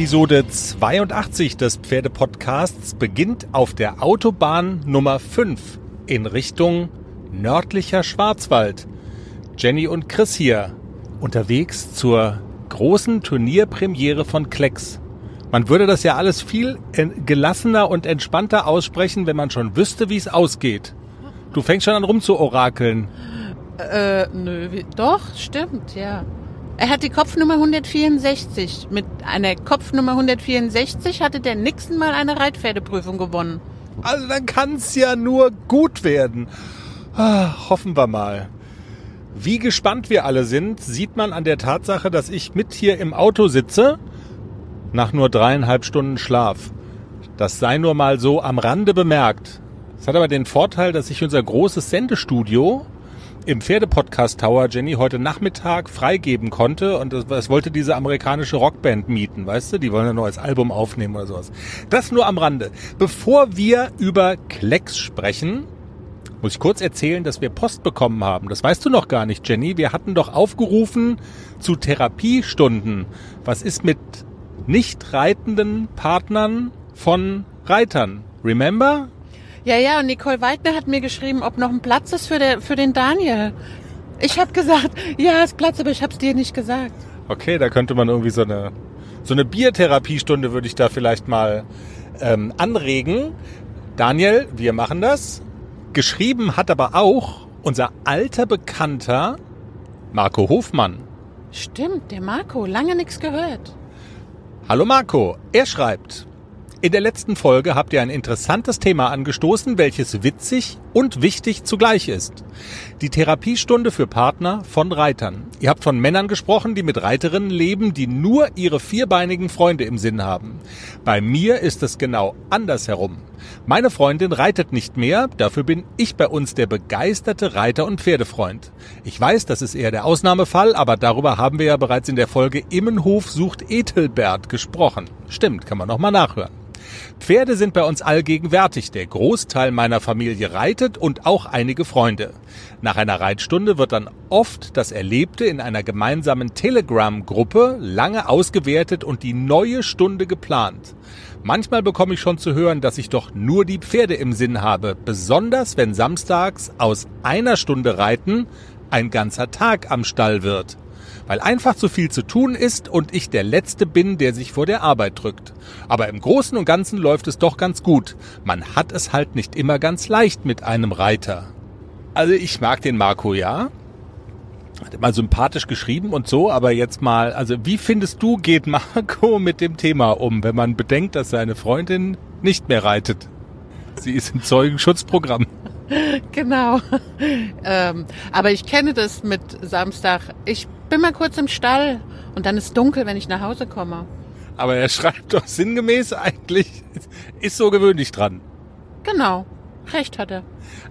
Episode 82 des Pferdepodcasts beginnt auf der Autobahn Nummer 5 in Richtung nördlicher Schwarzwald. Jenny und Chris hier unterwegs zur großen Turnierpremiere von Klecks. Man würde das ja alles viel gelassener und entspannter aussprechen, wenn man schon wüsste, wie es ausgeht. Du fängst schon an rumzuorakeln. Äh, nö, wie, doch, stimmt, ja. Er hat die Kopfnummer 164. Mit einer Kopfnummer 164 hatte der Nixon mal eine Reitpferdeprüfung gewonnen. Also dann kann es ja nur gut werden. Ah, hoffen wir mal. Wie gespannt wir alle sind, sieht man an der Tatsache, dass ich mit hier im Auto sitze, nach nur dreieinhalb Stunden Schlaf. Das sei nur mal so am Rande bemerkt. Es hat aber den Vorteil, dass ich unser großes Sendestudio im Pferdepodcast Tower Jenny heute Nachmittag freigeben konnte und das, das, wollte diese amerikanische Rockband mieten, weißt du? Die wollen ein neues Album aufnehmen oder sowas. Das nur am Rande. Bevor wir über Klecks sprechen, muss ich kurz erzählen, dass wir Post bekommen haben. Das weißt du noch gar nicht, Jenny. Wir hatten doch aufgerufen zu Therapiestunden. Was ist mit nicht reitenden Partnern von Reitern? Remember? Ja, ja, und Nicole Weidner hat mir geschrieben, ob noch ein Platz ist für, der, für den Daniel. Ich habe gesagt, ja, ist Platz, aber ich habe es dir nicht gesagt. Okay, da könnte man irgendwie so eine, so eine Biertherapiestunde würde ich da vielleicht mal ähm, anregen. Daniel, wir machen das. Geschrieben hat aber auch unser alter Bekannter Marco Hofmann. Stimmt, der Marco, lange nichts gehört. Hallo Marco, er schreibt, in der letzten Folge habt ihr ein interessantes Thema angestoßen, welches witzig und wichtig zugleich ist. Die Therapiestunde für Partner von Reitern. Ihr habt von Männern gesprochen, die mit Reiterinnen leben, die nur ihre vierbeinigen Freunde im Sinn haben. Bei mir ist es genau andersherum. Meine Freundin reitet nicht mehr, dafür bin ich bei uns der begeisterte Reiter und Pferdefreund. Ich weiß, das ist eher der Ausnahmefall, aber darüber haben wir ja bereits in der Folge Immenhof sucht Etelbert gesprochen. Stimmt, kann man nochmal nachhören. Pferde sind bei uns allgegenwärtig. Der Großteil meiner Familie reitet und auch einige Freunde. Nach einer Reitstunde wird dann oft das Erlebte in einer gemeinsamen Telegram-Gruppe lange ausgewertet und die neue Stunde geplant. Manchmal bekomme ich schon zu hören, dass ich doch nur die Pferde im Sinn habe, besonders wenn samstags aus einer Stunde Reiten ein ganzer Tag am Stall wird weil einfach zu viel zu tun ist und ich der Letzte bin, der sich vor der Arbeit drückt. Aber im Großen und Ganzen läuft es doch ganz gut. Man hat es halt nicht immer ganz leicht mit einem Reiter. Also ich mag den Marco, ja. Hat mal sympathisch geschrieben und so, aber jetzt mal, also wie findest du, geht Marco mit dem Thema um, wenn man bedenkt, dass seine Freundin nicht mehr reitet? Sie ist im Zeugenschutzprogramm. Genau. Ähm, aber ich kenne das mit Samstag. Ich bin mal kurz im Stall und dann ist dunkel, wenn ich nach Hause komme. Aber er schreibt doch sinngemäß eigentlich, ist so gewöhnlich dran. Genau. Recht hat er.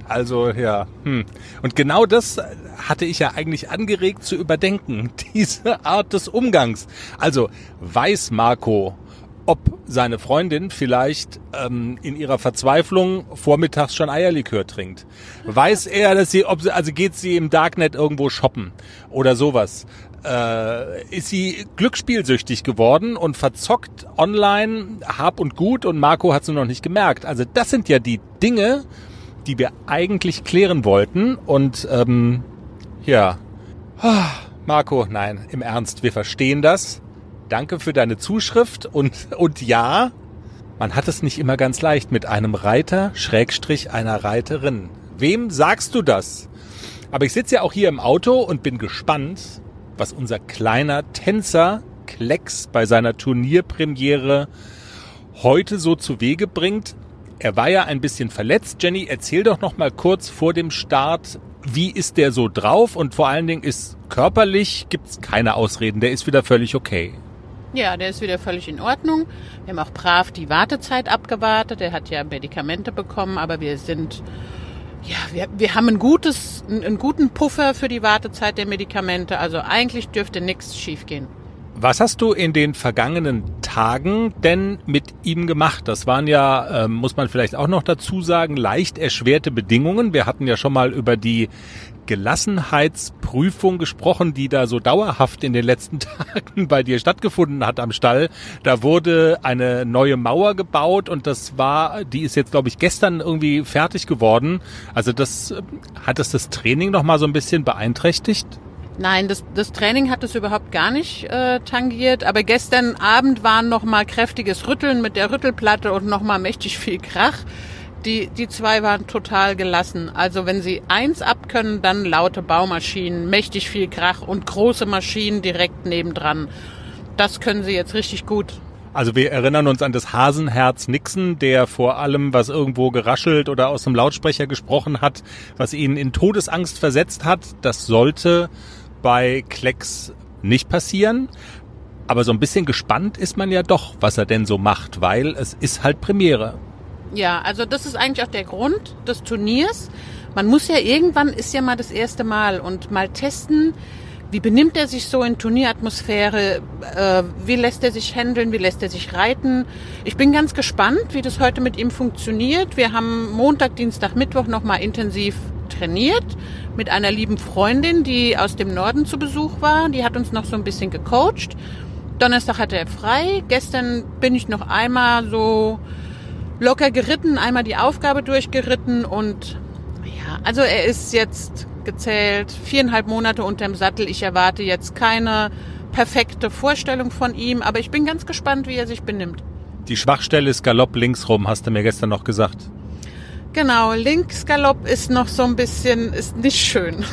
Also ja, hm. und genau das hatte ich ja eigentlich angeregt zu überdenken, diese Art des Umgangs. Also weiß Marco, ob seine Freundin vielleicht ähm, in ihrer Verzweiflung vormittags schon Eierlikör trinkt. Weiß er, dass sie, ob sie, also geht sie im Darknet irgendwo shoppen oder sowas. Äh, ist sie glücksspielsüchtig geworden und verzockt online Hab und Gut und Marco hat es noch nicht gemerkt. Also das sind ja die Dinge, die wir eigentlich klären wollten und ähm, ja, Marco, nein, im Ernst, wir verstehen das. Danke für deine Zuschrift und, und ja, man hat es nicht immer ganz leicht mit einem Reiter, Schrägstrich einer Reiterin. Wem sagst du das? Aber ich sitze ja auch hier im Auto und bin gespannt, was unser kleiner Tänzer Klecks bei seiner Turnierpremiere heute so zu Wege bringt. Er war ja ein bisschen verletzt. Jenny, erzähl doch noch mal kurz vor dem Start, Wie ist der so drauf? Und vor allen Dingen ist körperlich, gibt's keine Ausreden, der ist wieder völlig okay. Ja, der ist wieder völlig in Ordnung. Wir haben auch brav die Wartezeit abgewartet. Er hat ja Medikamente bekommen, aber wir sind, ja, wir, wir haben ein gutes, einen guten Puffer für die Wartezeit der Medikamente. Also eigentlich dürfte nichts schiefgehen. Was hast du in den vergangenen Tagen denn mit ihm gemacht? Das waren ja, äh, muss man vielleicht auch noch dazu sagen, leicht erschwerte Bedingungen. Wir hatten ja schon mal über die Gelassenheitsprüfung gesprochen, die da so dauerhaft in den letzten Tagen bei dir stattgefunden hat am Stall. Da wurde eine neue Mauer gebaut und das war, die ist jetzt glaube ich gestern irgendwie fertig geworden. Also das hat es das Training noch mal so ein bisschen beeinträchtigt? Nein, das, das Training hat es überhaupt gar nicht äh, tangiert. Aber gestern Abend war noch mal kräftiges Rütteln mit der Rüttelplatte und noch mal mächtig viel Krach. Die, die zwei waren total gelassen. Also wenn sie eins abkönnen, dann laute Baumaschinen, mächtig viel Krach und große Maschinen direkt nebendran. Das können sie jetzt richtig gut. Also wir erinnern uns an das Hasenherz Nixon, der vor allem, was irgendwo geraschelt oder aus dem Lautsprecher gesprochen hat, was ihn in Todesangst versetzt hat. Das sollte bei Klecks nicht passieren. Aber so ein bisschen gespannt ist man ja doch, was er denn so macht, weil es ist halt Premiere. Ja, also das ist eigentlich auch der Grund des Turniers. Man muss ja irgendwann, ist ja mal das erste Mal und mal testen, wie benimmt er sich so in Turnieratmosphäre, äh, wie lässt er sich handeln, wie lässt er sich reiten. Ich bin ganz gespannt, wie das heute mit ihm funktioniert. Wir haben Montag, Dienstag, Mittwoch nochmal intensiv trainiert mit einer lieben Freundin, die aus dem Norden zu Besuch war. Die hat uns noch so ein bisschen gecoacht. Donnerstag hatte er frei. Gestern bin ich noch einmal so locker geritten, einmal die Aufgabe durchgeritten und ja, also er ist jetzt gezählt viereinhalb Monate unterm Sattel. Ich erwarte jetzt keine perfekte Vorstellung von ihm, aber ich bin ganz gespannt, wie er sich benimmt. Die Schwachstelle ist Galopp links rum, hast du mir gestern noch gesagt. Genau, Linksgalopp ist noch so ein bisschen, ist nicht schön.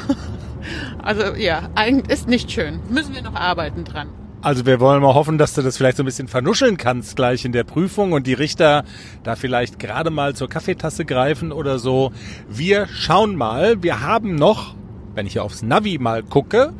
also ja, eigentlich ist nicht schön. Müssen wir noch arbeiten dran. Also wir wollen mal hoffen, dass du das vielleicht so ein bisschen vernuscheln kannst gleich in der Prüfung und die Richter da vielleicht gerade mal zur Kaffeetasse greifen oder so. Wir schauen mal. Wir haben noch, wenn ich hier aufs Navi mal gucke,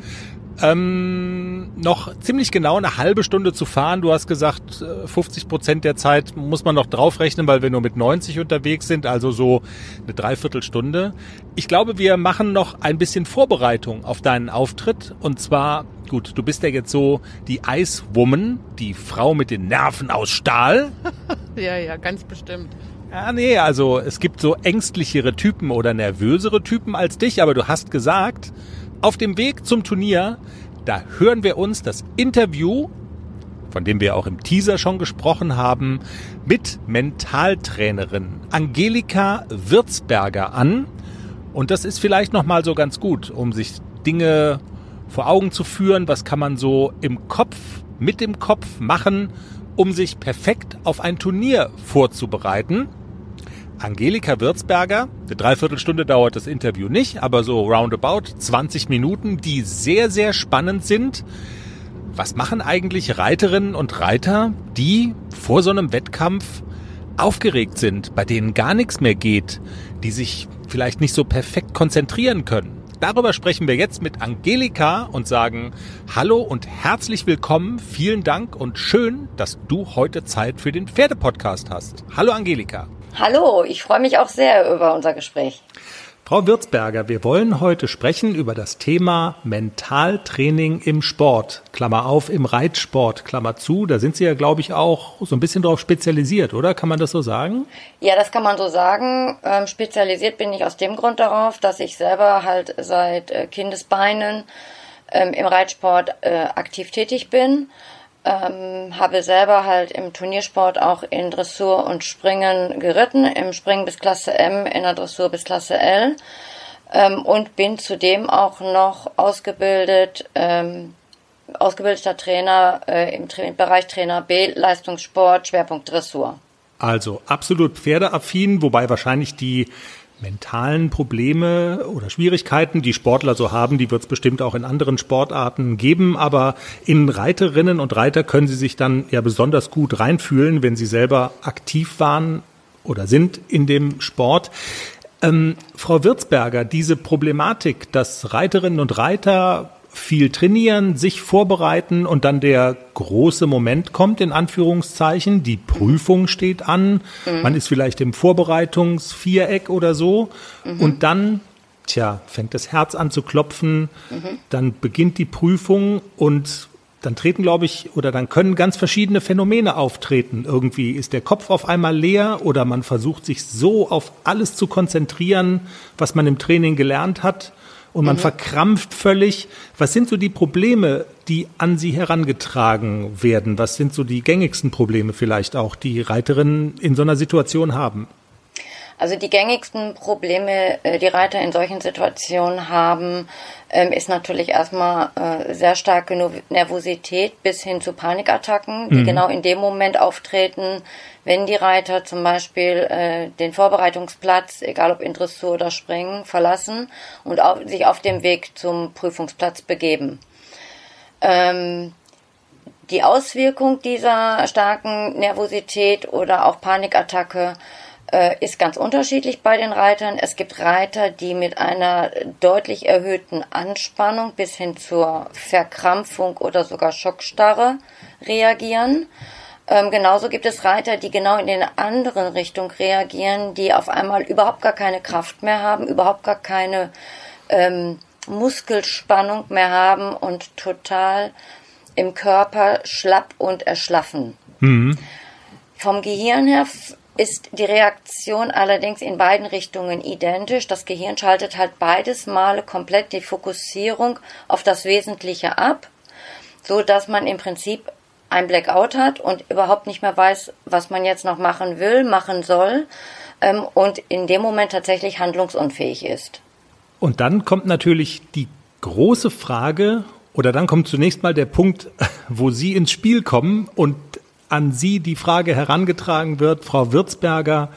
ähm, noch ziemlich genau eine halbe Stunde zu fahren. Du hast gesagt, 50 äh, Prozent der Zeit muss man noch draufrechnen, weil wir nur mit 90 unterwegs sind, also so eine Dreiviertelstunde. Ich glaube, wir machen noch ein bisschen Vorbereitung auf deinen Auftritt. Und zwar, gut, du bist ja jetzt so die Ice Woman, die Frau mit den Nerven aus Stahl. ja, ja, ganz bestimmt. Ja, nee, also es gibt so ängstlichere Typen oder nervösere Typen als dich, aber du hast gesagt, auf dem Weg zum Turnier, da hören wir uns das Interview, von dem wir auch im Teaser schon gesprochen haben, mit Mentaltrainerin Angelika Würzberger an. Und das ist vielleicht nochmal so ganz gut, um sich Dinge vor Augen zu führen. Was kann man so im Kopf, mit dem Kopf machen, um sich perfekt auf ein Turnier vorzubereiten? Angelika Würzberger. Eine Dreiviertelstunde dauert das Interview nicht, aber so roundabout 20 Minuten, die sehr, sehr spannend sind. Was machen eigentlich Reiterinnen und Reiter, die vor so einem Wettkampf aufgeregt sind, bei denen gar nichts mehr geht, die sich vielleicht nicht so perfekt konzentrieren können? Darüber sprechen wir jetzt mit Angelika und sagen Hallo und herzlich willkommen. Vielen Dank und schön, dass du heute Zeit für den Pferdepodcast hast. Hallo Angelika. Hallo, ich freue mich auch sehr über unser Gespräch. Frau Würzberger, wir wollen heute sprechen über das Thema Mentaltraining im Sport. Klammer auf, im Reitsport, Klammer zu. Da sind Sie ja, glaube ich, auch so ein bisschen darauf spezialisiert, oder? Kann man das so sagen? Ja, das kann man so sagen. Ähm, spezialisiert bin ich aus dem Grund darauf, dass ich selber halt seit äh, Kindesbeinen ähm, im Reitsport äh, aktiv tätig bin ähm, habe selber halt im Turniersport auch in Dressur und Springen geritten, im Springen bis Klasse M, in der Dressur bis Klasse L ähm, und bin zudem auch noch ausgebildet, ähm, ausgebildeter Trainer äh, im Tra Bereich Trainer B, Leistungssport, Schwerpunkt Dressur. Also absolut pferdeaffin, wobei wahrscheinlich die mentalen Probleme oder Schwierigkeiten, die Sportler so haben, die wird es bestimmt auch in anderen Sportarten geben, aber in Reiterinnen und Reiter können sie sich dann ja besonders gut reinfühlen, wenn sie selber aktiv waren oder sind in dem Sport. Ähm, Frau Wirtsberger, diese Problematik, dass Reiterinnen und Reiter viel trainieren, sich vorbereiten und dann der große Moment kommt, in Anführungszeichen. Die Prüfung steht an. Mhm. Man ist vielleicht im Vorbereitungsviereck oder so. Mhm. Und dann, tja, fängt das Herz an zu klopfen. Mhm. Dann beginnt die Prüfung und dann treten, glaube ich, oder dann können ganz verschiedene Phänomene auftreten. Irgendwie ist der Kopf auf einmal leer oder man versucht sich so auf alles zu konzentrieren, was man im Training gelernt hat und man mhm. verkrampft völlig. Was sind so die Probleme, die an Sie herangetragen werden? Was sind so die gängigsten Probleme vielleicht auch, die Reiterinnen in so einer Situation haben? Also die gängigsten Probleme, äh, die Reiter in solchen Situationen haben, ähm, ist natürlich erstmal äh, sehr starke Nervosität bis hin zu Panikattacken, die mhm. genau in dem Moment auftreten, wenn die Reiter zum Beispiel äh, den Vorbereitungsplatz, egal ob in Dressur oder Springen, verlassen und sich auf dem Weg zum Prüfungsplatz begeben. Ähm, die Auswirkung dieser starken Nervosität oder auch Panikattacke äh, ist ganz unterschiedlich bei den Reitern. Es gibt Reiter, die mit einer deutlich erhöhten Anspannung bis hin zur Verkrampfung oder sogar Schockstarre reagieren. Ähm, genauso gibt es Reiter, die genau in den anderen Richtung reagieren, die auf einmal überhaupt gar keine Kraft mehr haben, überhaupt gar keine ähm, Muskelspannung mehr haben und total im Körper schlapp und erschlaffen. Mhm. Vom Gehirn her ist die Reaktion allerdings in beiden Richtungen identisch. Das Gehirn schaltet halt beides Male komplett die Fokussierung auf das Wesentliche ab, so dass man im Prinzip ein Blackout hat und überhaupt nicht mehr weiß, was man jetzt noch machen will, machen soll ähm, und in dem Moment tatsächlich handlungsunfähig ist. Und dann kommt natürlich die große Frage, oder dann kommt zunächst mal der Punkt, wo Sie ins Spiel kommen und an Sie die Frage herangetragen wird, Frau Würzberger,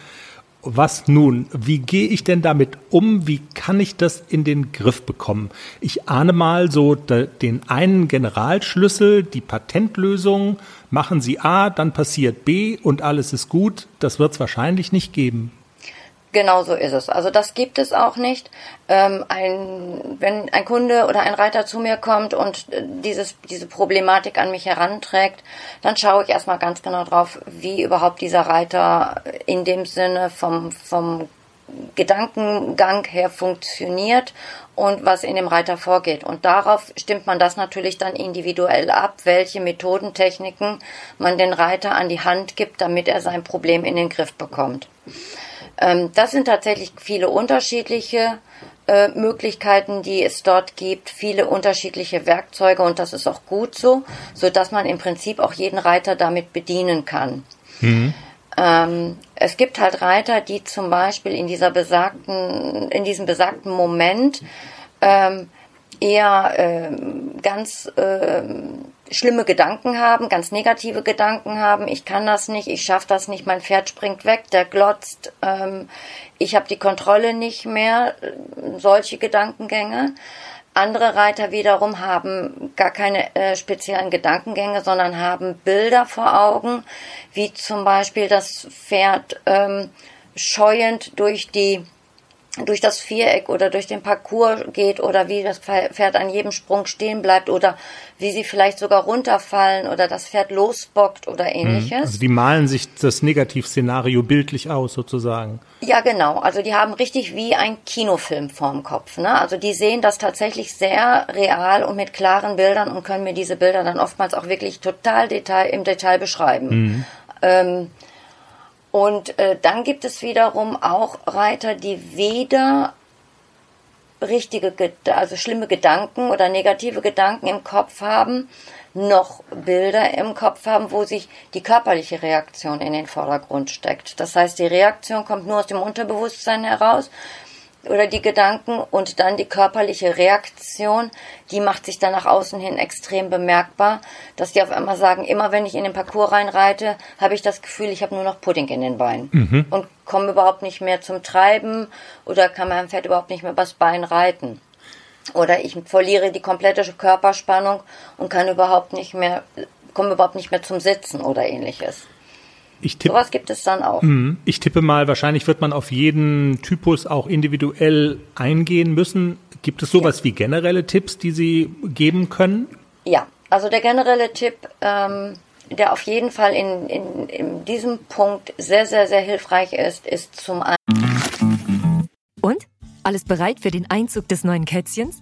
was nun? Wie gehe ich denn damit um? Wie kann ich das in den Griff bekommen? Ich ahne mal so den einen Generalschlüssel, die Patentlösung. Machen Sie A, dann passiert B und alles ist gut. Das wird es wahrscheinlich nicht geben. Genau so ist es. Also das gibt es auch nicht. Ähm, ein, wenn ein Kunde oder ein Reiter zu mir kommt und äh, dieses, diese Problematik an mich heranträgt, dann schaue ich erstmal ganz genau drauf, wie überhaupt dieser Reiter in dem Sinne vom, vom Gedankengang her funktioniert und was in dem Reiter vorgeht. Und darauf stimmt man das natürlich dann individuell ab, welche Methodentechniken man den Reiter an die Hand gibt, damit er sein Problem in den Griff bekommt. Ähm, das sind tatsächlich viele unterschiedliche äh, Möglichkeiten, die es dort gibt, viele unterschiedliche Werkzeuge und das ist auch gut so, so dass man im Prinzip auch jeden Reiter damit bedienen kann. Mhm. Ähm, es gibt halt Reiter, die zum Beispiel in dieser besagten, in diesem besagten Moment ähm, eher ähm, ganz ähm, schlimme Gedanken haben, ganz negative Gedanken haben, ich kann das nicht, ich schaffe das nicht, mein Pferd springt weg, der glotzt, ähm, ich habe die Kontrolle nicht mehr, solche Gedankengänge. Andere Reiter wiederum haben gar keine äh, speziellen Gedankengänge, sondern haben Bilder vor Augen, wie zum Beispiel das Pferd ähm, scheuend durch die durch das Viereck oder durch den Parcours geht oder wie das Pferd an jedem Sprung stehen bleibt oder wie sie vielleicht sogar runterfallen oder das Pferd losbockt oder mhm. ähnliches. Also die malen sich das Negativszenario bildlich aus sozusagen. Ja, genau. Also die haben richtig wie ein Kinofilm vorm Kopf. Ne? Also die sehen das tatsächlich sehr real und mit klaren Bildern und können mir diese Bilder dann oftmals auch wirklich total Detail, im Detail beschreiben. Mhm. Ähm, und äh, dann gibt es wiederum auch Reiter, die weder richtige, also schlimme Gedanken oder negative Gedanken im Kopf haben, noch Bilder im Kopf haben, wo sich die körperliche Reaktion in den Vordergrund steckt. Das heißt, die Reaktion kommt nur aus dem Unterbewusstsein heraus oder die Gedanken und dann die körperliche Reaktion, die macht sich dann nach außen hin extrem bemerkbar, dass die auf einmal sagen, immer wenn ich in den Parcours reinreite, habe ich das Gefühl, ich habe nur noch Pudding in den Beinen mhm. und komme überhaupt nicht mehr zum Treiben oder kann meinem Pferd überhaupt nicht mehr übers Bein reiten. Oder ich verliere die komplette Körperspannung und kann überhaupt nicht mehr, komme überhaupt nicht mehr zum Sitzen oder ähnliches. Ich tippe, Sowas gibt es dann auch. Mhm. ich tippe mal, wahrscheinlich wird man auf jeden Typus auch individuell eingehen müssen. Gibt es sowas wie generelle Tipps, die Sie geben können? Ja, also der generelle Tipp, ähm, der auf jeden Fall in, in, in diesem Punkt sehr, sehr, sehr hilfreich ist, ist zum einen. Und? Alles bereit für den Einzug des neuen Kätzchens?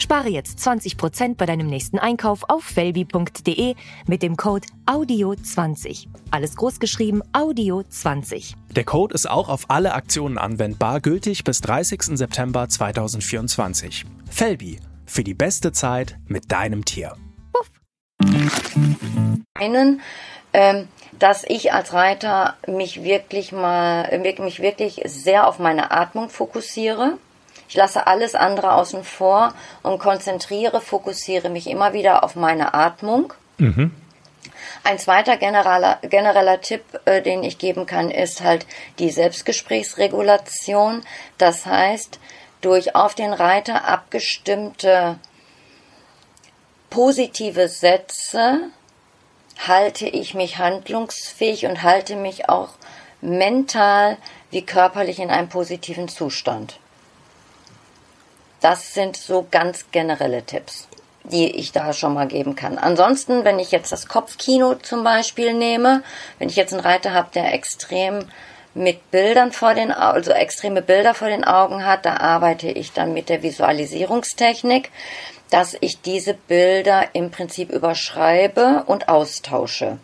Spare jetzt 20% bei deinem nächsten Einkauf auf felbi.de mit dem Code AUDIO20. Alles großgeschrieben AUDIO20. Der Code ist auch auf alle Aktionen anwendbar, gültig bis 30. September 2024. Felbi, für die beste Zeit mit deinem Tier. einen, ähm, dass ich als Reiter mich wirklich mal, mich wirklich sehr auf meine Atmung fokussiere. Ich lasse alles andere außen vor und konzentriere, fokussiere mich immer wieder auf meine Atmung. Ein zweiter genereller, genereller Tipp, äh, den ich geben kann, ist halt die Selbstgesprächsregulation. Das heißt, durch auf den Reiter abgestimmte positive Sätze halte ich mich handlungsfähig und halte mich auch mental wie körperlich in einem positiven Zustand. Das sind so ganz generelle Tipps, die ich da schon mal geben kann. Ansonsten, wenn ich jetzt das Kopfkino zum Beispiel nehme, wenn ich jetzt einen Reiter habe, der extrem mit Bildern vor den Augen, also extreme Bilder vor den Augen hat, da arbeite ich dann mit der Visualisierungstechnik, dass ich diese Bilder im Prinzip überschreibe und austausche.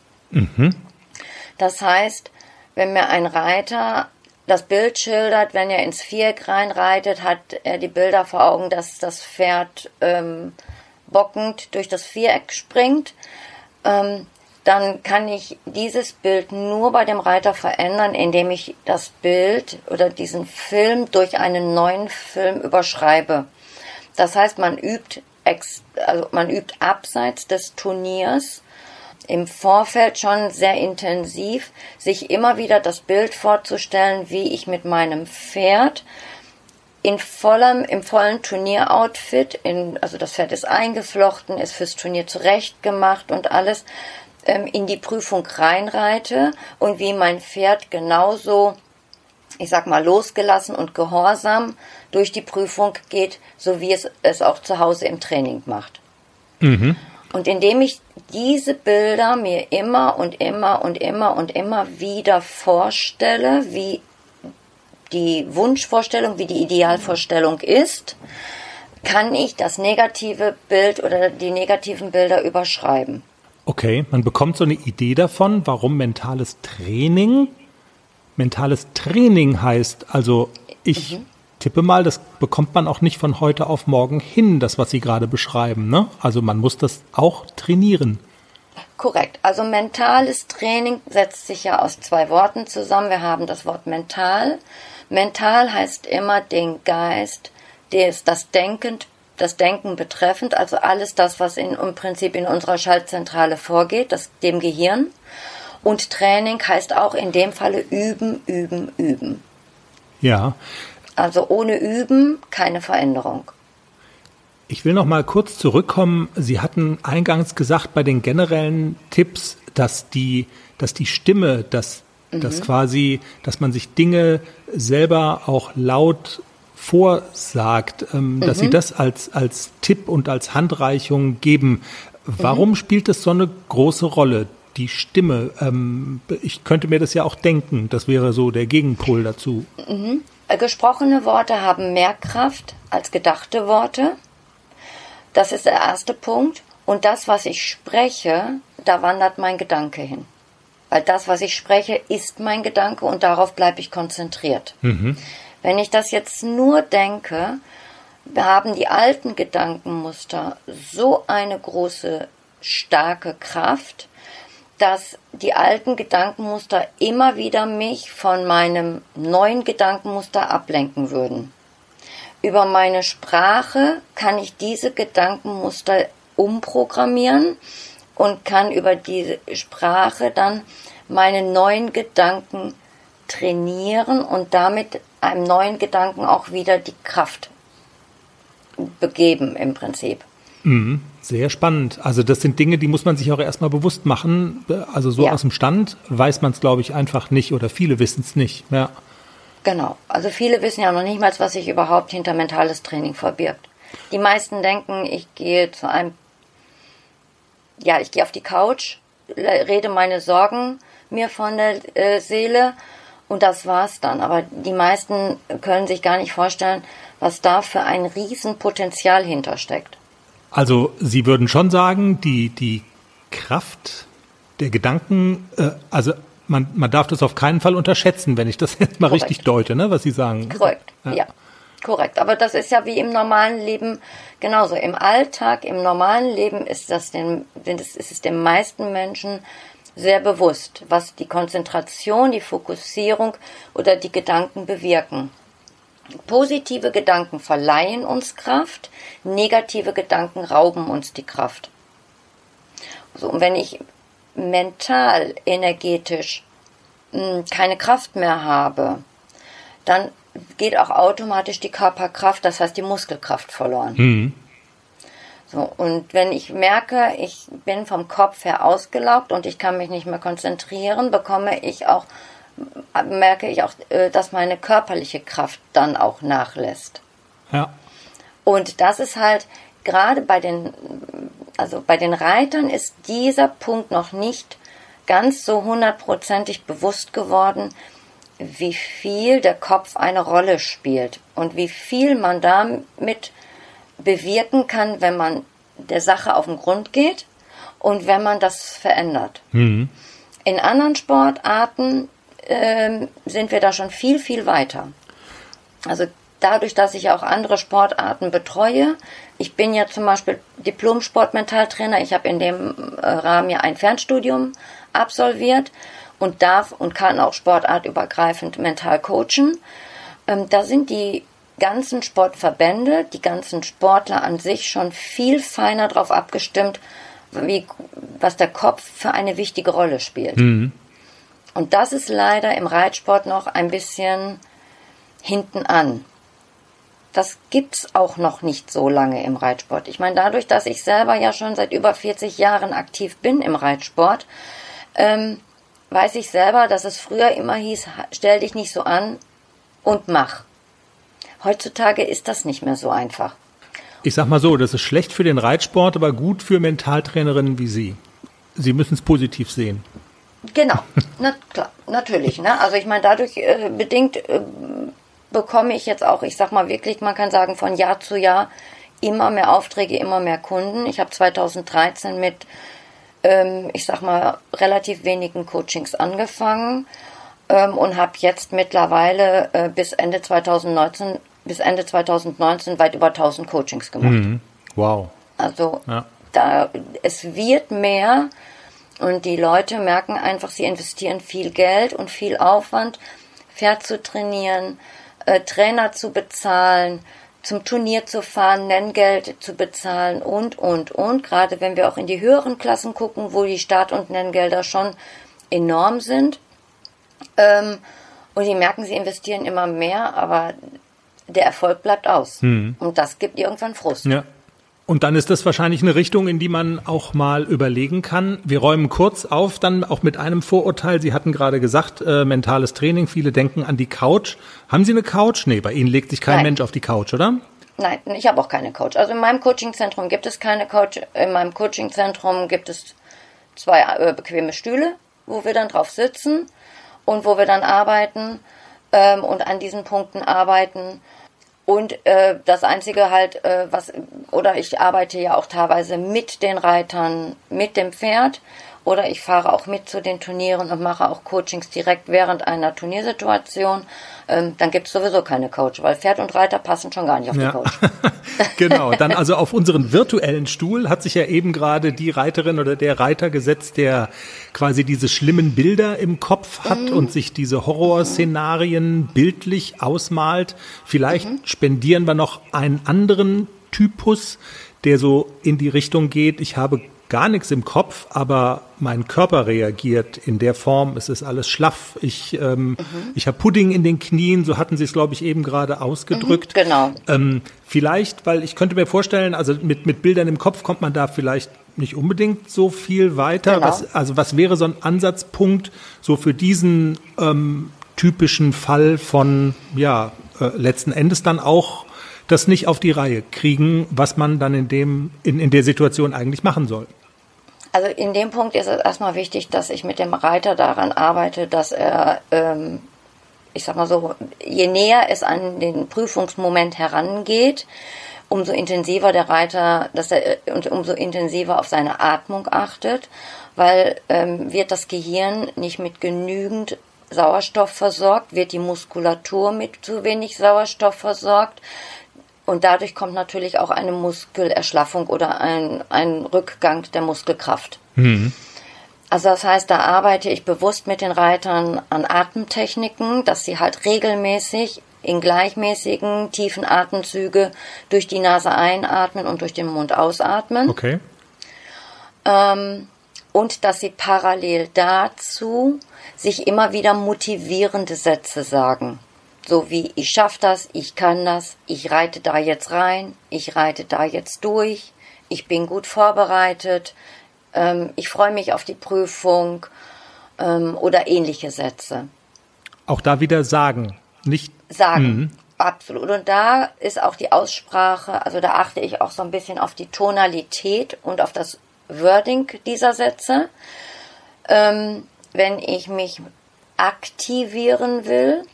Das heißt, wenn mir ein Reiter das Bild schildert, wenn er ins Viereck reinreitet, hat er die Bilder vor Augen, dass das Pferd ähm, bockend durch das Viereck springt. Ähm, dann kann ich dieses Bild nur bei dem Reiter verändern, indem ich das Bild oder diesen Film durch einen neuen Film überschreibe. Das heißt, man übt, ex, also man übt abseits des Turniers im Vorfeld schon sehr intensiv, sich immer wieder das Bild vorzustellen, wie ich mit meinem Pferd in vollem, im vollen Turnieroutfit, in, also das Pferd ist eingeflochten, ist fürs Turnier zurechtgemacht und alles, ähm, in die Prüfung reinreite und wie mein Pferd genauso, ich sag mal, losgelassen und gehorsam durch die Prüfung geht, so wie es es auch zu Hause im Training macht. Und indem ich diese Bilder mir immer und immer und immer und immer wieder vorstelle, wie die Wunschvorstellung, wie die Idealvorstellung ist, kann ich das negative Bild oder die negativen Bilder überschreiben. Okay, man bekommt so eine Idee davon, warum mentales Training mentales Training heißt. Also ich tippe mal, das bekommt man auch nicht von heute auf morgen hin, das, was Sie gerade beschreiben. Ne? Also man muss das auch trainieren. Korrekt. Also mentales Training setzt sich ja aus zwei Worten zusammen. Wir haben das Wort mental. Mental heißt immer den Geist, des, das Denken, das Denken betreffend, also alles das, was in, im Prinzip in unserer Schaltzentrale vorgeht, das, dem Gehirn. Und Training heißt auch in dem Falle üben, üben, üben. Ja, Also ohne Üben keine Veränderung. Ich will noch mal kurz zurückkommen. Sie hatten eingangs gesagt bei den generellen Tipps, dass die, dass die Stimme, dass, dass quasi, dass man sich Dinge selber auch laut vorsagt, ähm, dass Sie das als, als Tipp und als Handreichung geben. Warum spielt das so eine große Rolle? Die Stimme. Ähm, ich könnte mir das ja auch denken. Das wäre so der Gegenpol dazu. Äh, gesprochene Worte haben mehr Kraft als gedachte Worte. Das ist der erste Punkt. Und das, was ich spreche, da wandert mein Gedanke hin. Weil das, was ich spreche, ist mein Gedanke und darauf bleibe ich konzentriert. Wenn ich das jetzt nur denke, haben die alten Gedankenmuster so eine große, starke Kraft, dass die alten Gedankenmuster immer wieder mich von meinem neuen Gedankenmuster ablenken würden. Über meine Sprache kann ich diese Gedankenmuster umprogrammieren und kann über diese Sprache dann meine neuen Gedanken trainieren und damit einem neuen Gedanken auch wieder die Kraft begeben im Prinzip. Mhm. Sehr spannend. Also das sind Dinge, die muss man sich auch erstmal bewusst machen. Also so Ja. aus dem Stand weiß man es, glaube ich, einfach nicht oder viele wissen es nicht. Ja. Genau. Also viele wissen ja noch nicht mal, was sich überhaupt hinter mentales Training verbirgt. Die meisten denken, ich gehe zu einem, ja, ich gehe auf die Couch, rede meine Sorgen mir von der äh, Seele und das war's dann. Aber die meisten können sich gar nicht vorstellen, was da für ein Riesenpotenzial hintersteckt. Also Sie würden schon sagen, die, die Kraft der Gedanken, äh, also man, man darf das auf keinen Fall unterschätzen, wenn ich das jetzt mal Korrekt. richtig deute, ne, was Sie sagen. Korrekt, ja. Korrekt. Aber das ist ja wie im normalen Leben genauso. Im Alltag, im normalen Leben ist das den, ist es den meisten Menschen sehr bewusst, was die Konzentration, die Fokussierung oder die Gedanken bewirken. Positive Gedanken verleihen uns Kraft, negative Gedanken rauben uns die Kraft. So, und wenn ich mental, energetisch mh, keine Kraft mehr habe, dann geht auch automatisch die Körperkraft, das heißt die Muskelkraft verloren. So, und wenn ich merke, ich bin vom Kopf her ausgelaugt und ich kann mich nicht mehr konzentrieren, bekomme ich auch, merke ich auch, äh, dass meine körperliche Kraft dann auch nachlässt. Ja. Und das ist halt gerade bei den, also bei den Reitern ist dieser Punkt noch nicht ganz so hundertprozentig bewusst geworden, wie viel der Kopf eine Rolle spielt und wie viel man damit bewirken kann, wenn man der Sache auf den Grund geht und wenn man das verändert. In anderen Sportarten ähm, sind wir da schon viel, viel weiter. Also dadurch, dass ich auch andere Sportarten betreue, ich bin ja zum Beispiel Diplom-Sportmentaltrainer, ich habe in dem äh, Rahmen ja ein Fernstudium absolviert und darf und kann auch sportartübergreifend mental coachen. Ähm, da sind die ganzen Sportverbände, die ganzen Sportler an sich schon viel feiner darauf abgestimmt, wie, was der Kopf für eine wichtige Rolle spielt. Und das ist leider im Reitsport noch ein bisschen hinten an. Das gibt's auch noch nicht so lange im Reitsport. Ich meine, dadurch, dass ich selber ja schon seit über 40 Jahren aktiv bin im Reitsport, ähm, weiß ich selber, dass es früher immer hieß, stell dich nicht so an und mach. Heutzutage ist das nicht mehr so einfach. Ich sag mal so, das ist schlecht für den Reitsport, aber gut für Mentaltrainerinnen wie Sie. Sie müssen es positiv sehen. Genau, na klar, natürlich. Ne? Also ich meine, dadurch äh, bedingt äh, bekomme ich jetzt auch, ich sag mal wirklich, man kann sagen, von Jahr zu Jahr immer mehr Aufträge, immer mehr Kunden. Ich habe 2013 mit, ähm, ich sag mal, relativ wenigen Coachings angefangen ähm, und habe jetzt mittlerweile äh, bis Ende 2019 bis Ende 2019 weit über 1000 Coachings gemacht. Wow. Also Ja. da es wird mehr und die Leute merken einfach, sie investieren viel Geld und viel Aufwand, Pferd zu trainieren, äh, Trainer zu bezahlen, zum Turnier zu fahren, Nenngeld zu bezahlen und, und, und. Gerade wenn wir auch in die höheren Klassen gucken, wo die Start- und Nenngelder schon enorm sind. Ähm, und die merken, sie investieren immer mehr, aber der Erfolg bleibt aus. Und das gibt irgendwann Frust. Ja. Und dann ist das wahrscheinlich eine Richtung, in die man auch mal überlegen kann. Wir räumen kurz auf, dann auch mit einem Vorurteil. Sie hatten gerade gesagt, äh, mentales Training. Viele denken an die Couch. Haben Sie eine Couch? Nee, bei Ihnen legt sich kein Nein. Mensch auf die Couch, oder? Nein, ich habe auch keine Coach. Also in meinem Coachingzentrum gibt es keine Coach. In meinem Coachingzentrum gibt es zwei äh, bequeme Stühle, wo wir dann drauf sitzen und wo wir dann arbeiten. ähm, und an diesen Punkten arbeiten. Und äh, das Einzige halt, äh, was, oder ich arbeite ja auch teilweise mit den Reitern, mit dem Pferd oder ich fahre auch mit zu den Turnieren und mache auch Coachings direkt während einer Turniersituation. Ähm, dann gibt es sowieso keine Coach, weil Pferd und Reiter passen schon gar nicht auf ja. den Coach. genau, dann also auf unseren virtuellen Stuhl hat sich ja eben gerade die Reiterin oder der Reiter gesetzt, der quasi diese schlimmen Bilder im Kopf hat mhm. und sich diese Horrorszenarien bildlich ausmalt. Vielleicht mhm. spendieren wir noch einen anderen Typus, der so in die Richtung geht. Ich habe gar nichts im Kopf, aber mein Körper reagiert in der Form, es ist alles schlaff. Ich, ähm, mhm. ich habe Pudding in den Knien, so hatten Sie es, glaube ich, eben gerade ausgedrückt. Mhm, genau. Ähm, vielleicht, weil ich könnte mir vorstellen, also mit, mit Bildern im Kopf kommt man da vielleicht nicht unbedingt so viel weiter. Genau. Was, also was wäre so ein Ansatzpunkt so für diesen ähm, typischen Fall von, ja, äh, letzten Endes dann auch das nicht auf die Reihe kriegen, was man dann in dem, in, in der Situation eigentlich machen soll. Also in dem Punkt ist es erstmal wichtig, dass ich mit dem Reiter daran arbeite, dass er, ähm, ich sag mal so, je näher es an den Prüfungsmoment herangeht, umso intensiver der Reiter, dass er und umso intensiver auf seine Atmung achtet, weil ähm, wird das Gehirn nicht mit genügend Sauerstoff versorgt, wird die Muskulatur mit zu wenig Sauerstoff versorgt, und dadurch kommt natürlich auch eine Muskelerschlaffung oder ein, ein Rückgang der Muskelkraft. Mhm. Also das heißt, da arbeite ich bewusst mit den Reitern an Atemtechniken, dass sie halt regelmäßig in gleichmäßigen tiefen Atemzüge durch die Nase einatmen und durch den Mund ausatmen. Okay. Ähm, und dass sie parallel dazu sich immer wieder motivierende Sätze sagen so wie ich schaff das, ich kann das, ich reite da jetzt rein, ich reite da jetzt durch, ich bin gut vorbereitet, ähm, ich freue mich auf die Prüfung ähm, oder ähnliche Sätze. Auch da wieder sagen, nicht sagen. Mhm. Absolut. Und da ist auch die Aussprache, also da achte ich auch so ein bisschen auf die Tonalität und auf das Wording dieser Sätze. Ähm, wenn ich mich aktivieren will,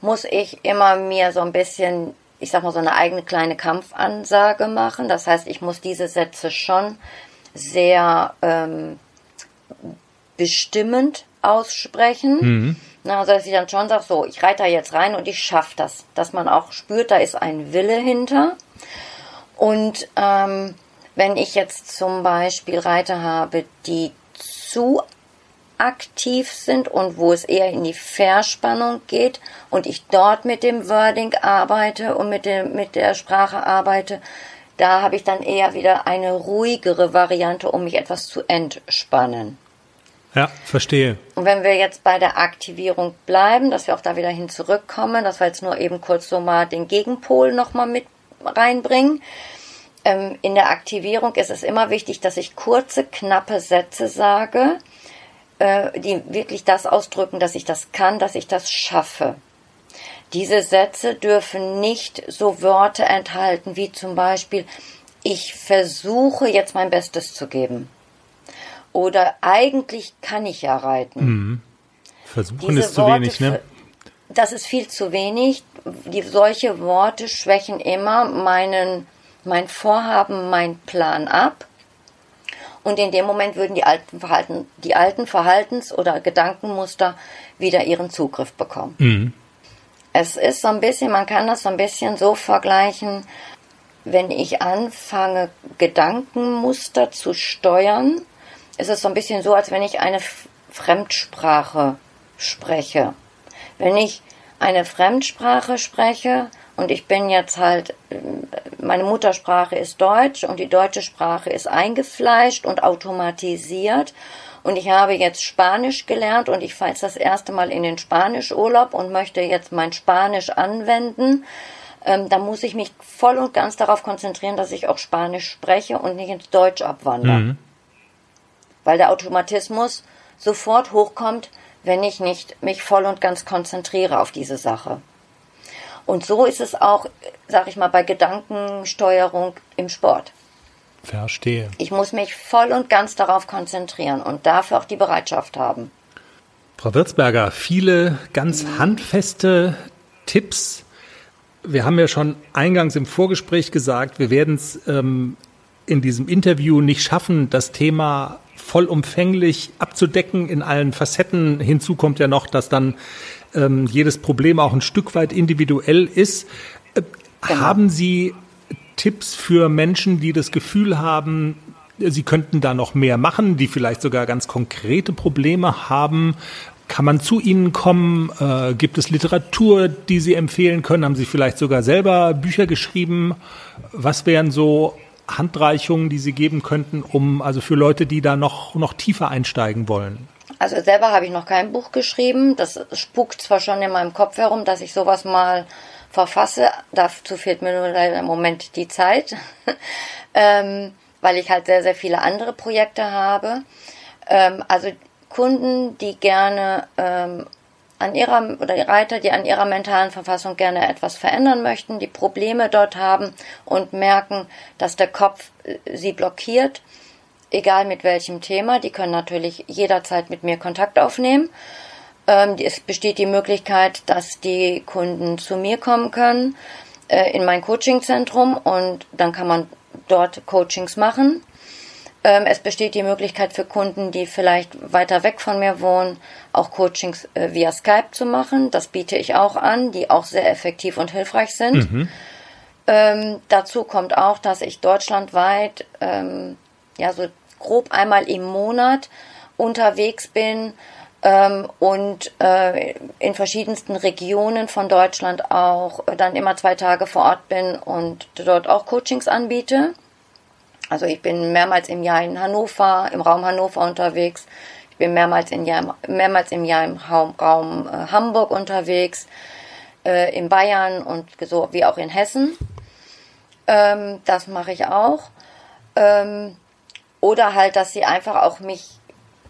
muss ich immer mir so ein bisschen, ich sag mal, so eine eigene kleine Kampfansage machen. Das heißt, ich muss diese Sätze schon sehr ähm, bestimmend aussprechen. Mhm. Na, also dass ich dann schon sage, so, ich reite da jetzt rein und ich schaffe das. Dass man auch spürt, da ist ein Wille hinter. Und ähm, wenn ich jetzt zum Beispiel Reiter habe, die zu aktiv sind und wo es eher in die Verspannung geht und ich dort mit dem Wording arbeite und mit, dem, mit der Sprache arbeite, da habe ich dann eher wieder eine ruhigere Variante, um mich etwas zu entspannen. Ja, verstehe. Und wenn wir jetzt bei der Aktivierung bleiben, dass wir auch da wieder hin zurückkommen, dass wir jetzt nur eben kurz so mal den Gegenpol nochmal mit reinbringen. Ähm, in der Aktivierung ist es immer wichtig, dass ich kurze, knappe Sätze sage, äh, die wirklich das ausdrücken, dass ich das kann, dass ich das schaffe. Diese Sätze dürfen nicht so Wörter enthalten wie zum Beispiel ich versuche jetzt mein Bestes zu geben. Oder eigentlich kann ich ja reiten. Mhm. Versuchen Diese ist zu Worte wenig, ne? Das ist viel zu wenig. Die, solche Worte schwächen immer meinen, mein Vorhaben, mein Plan ab. Und in dem Moment würden die alten, Verhalten, die alten Verhaltens- oder Gedankenmuster wieder ihren Zugriff bekommen. Mhm. Es ist so ein bisschen, man kann das so ein bisschen so vergleichen, wenn ich anfange, Gedankenmuster zu steuern, ist es so ein bisschen so, als wenn ich eine Fremdsprache spreche. Wenn ich eine Fremdsprache spreche, und ich bin jetzt halt, meine Muttersprache ist Deutsch und die deutsche Sprache ist eingefleischt und automatisiert. Und ich habe jetzt Spanisch gelernt und ich fahre jetzt das erste Mal in den Spanischurlaub und möchte jetzt mein Spanisch anwenden. Ähm, da muss ich mich voll und ganz darauf konzentrieren, dass ich auch Spanisch spreche und nicht ins Deutsch abwandere. Mhm. Weil der Automatismus sofort hochkommt, wenn ich nicht mich voll und ganz konzentriere auf diese Sache. Und so ist es auch, sag ich mal, bei Gedankensteuerung im Sport. Verstehe. Ich muss mich voll und ganz darauf konzentrieren und dafür auch die Bereitschaft haben. Frau Wirtsberger, viele ganz handfeste Tipps. Wir haben ja schon eingangs im Vorgespräch gesagt, wir werden es ähm, in diesem Interview nicht schaffen, das Thema vollumfänglich abzudecken in allen Facetten. Hinzu kommt ja noch, dass dann ähm, jedes Problem auch ein Stück weit individuell ist. Äh, genau. Haben Sie Tipps für Menschen, die das Gefühl haben, sie könnten da noch mehr machen, die vielleicht sogar ganz konkrete Probleme haben? Kann man zu Ihnen kommen? Äh, gibt es Literatur, die Sie empfehlen können? Haben Sie vielleicht sogar selber Bücher geschrieben? Was wären so Handreichungen, die Sie geben könnten, um also für Leute, die da noch, noch tiefer einsteigen wollen? Also selber habe ich noch kein Buch geschrieben. Das spukt zwar schon in meinem Kopf herum, dass ich sowas mal verfasse. Dazu fehlt mir nur leider im Moment die Zeit, ähm, weil ich halt sehr, sehr viele andere Projekte habe. Ähm, also Kunden, die gerne ähm, an ihrer oder Reiter, die an ihrer mentalen Verfassung gerne etwas verändern möchten, die Probleme dort haben und merken, dass der Kopf äh, sie blockiert, egal mit welchem Thema, die können natürlich jederzeit mit mir Kontakt aufnehmen. Ähm, es besteht die Möglichkeit, dass die Kunden zu mir kommen können äh, in mein Coachingzentrum und dann kann man dort Coachings machen. Ähm, es besteht die Möglichkeit für Kunden, die vielleicht weiter weg von mir wohnen, auch Coachings äh, via Skype zu machen. Das biete ich auch an, die auch sehr effektiv und hilfreich sind. Mhm. Ähm, dazu kommt auch, dass ich deutschlandweit ähm, ja so grob einmal im Monat unterwegs bin ähm, und äh, in verschiedensten Regionen von Deutschland auch dann immer zwei Tage vor Ort bin und dort auch Coachings anbiete. Also ich bin mehrmals im Jahr in Hannover, im Raum Hannover unterwegs. Ich bin mehrmals, in Jahr, mehrmals im Jahr im Raum, Raum äh, Hamburg unterwegs, äh, in Bayern und so wie auch in Hessen. Ähm, das mache ich auch. Ähm, oder halt, dass sie einfach auch mich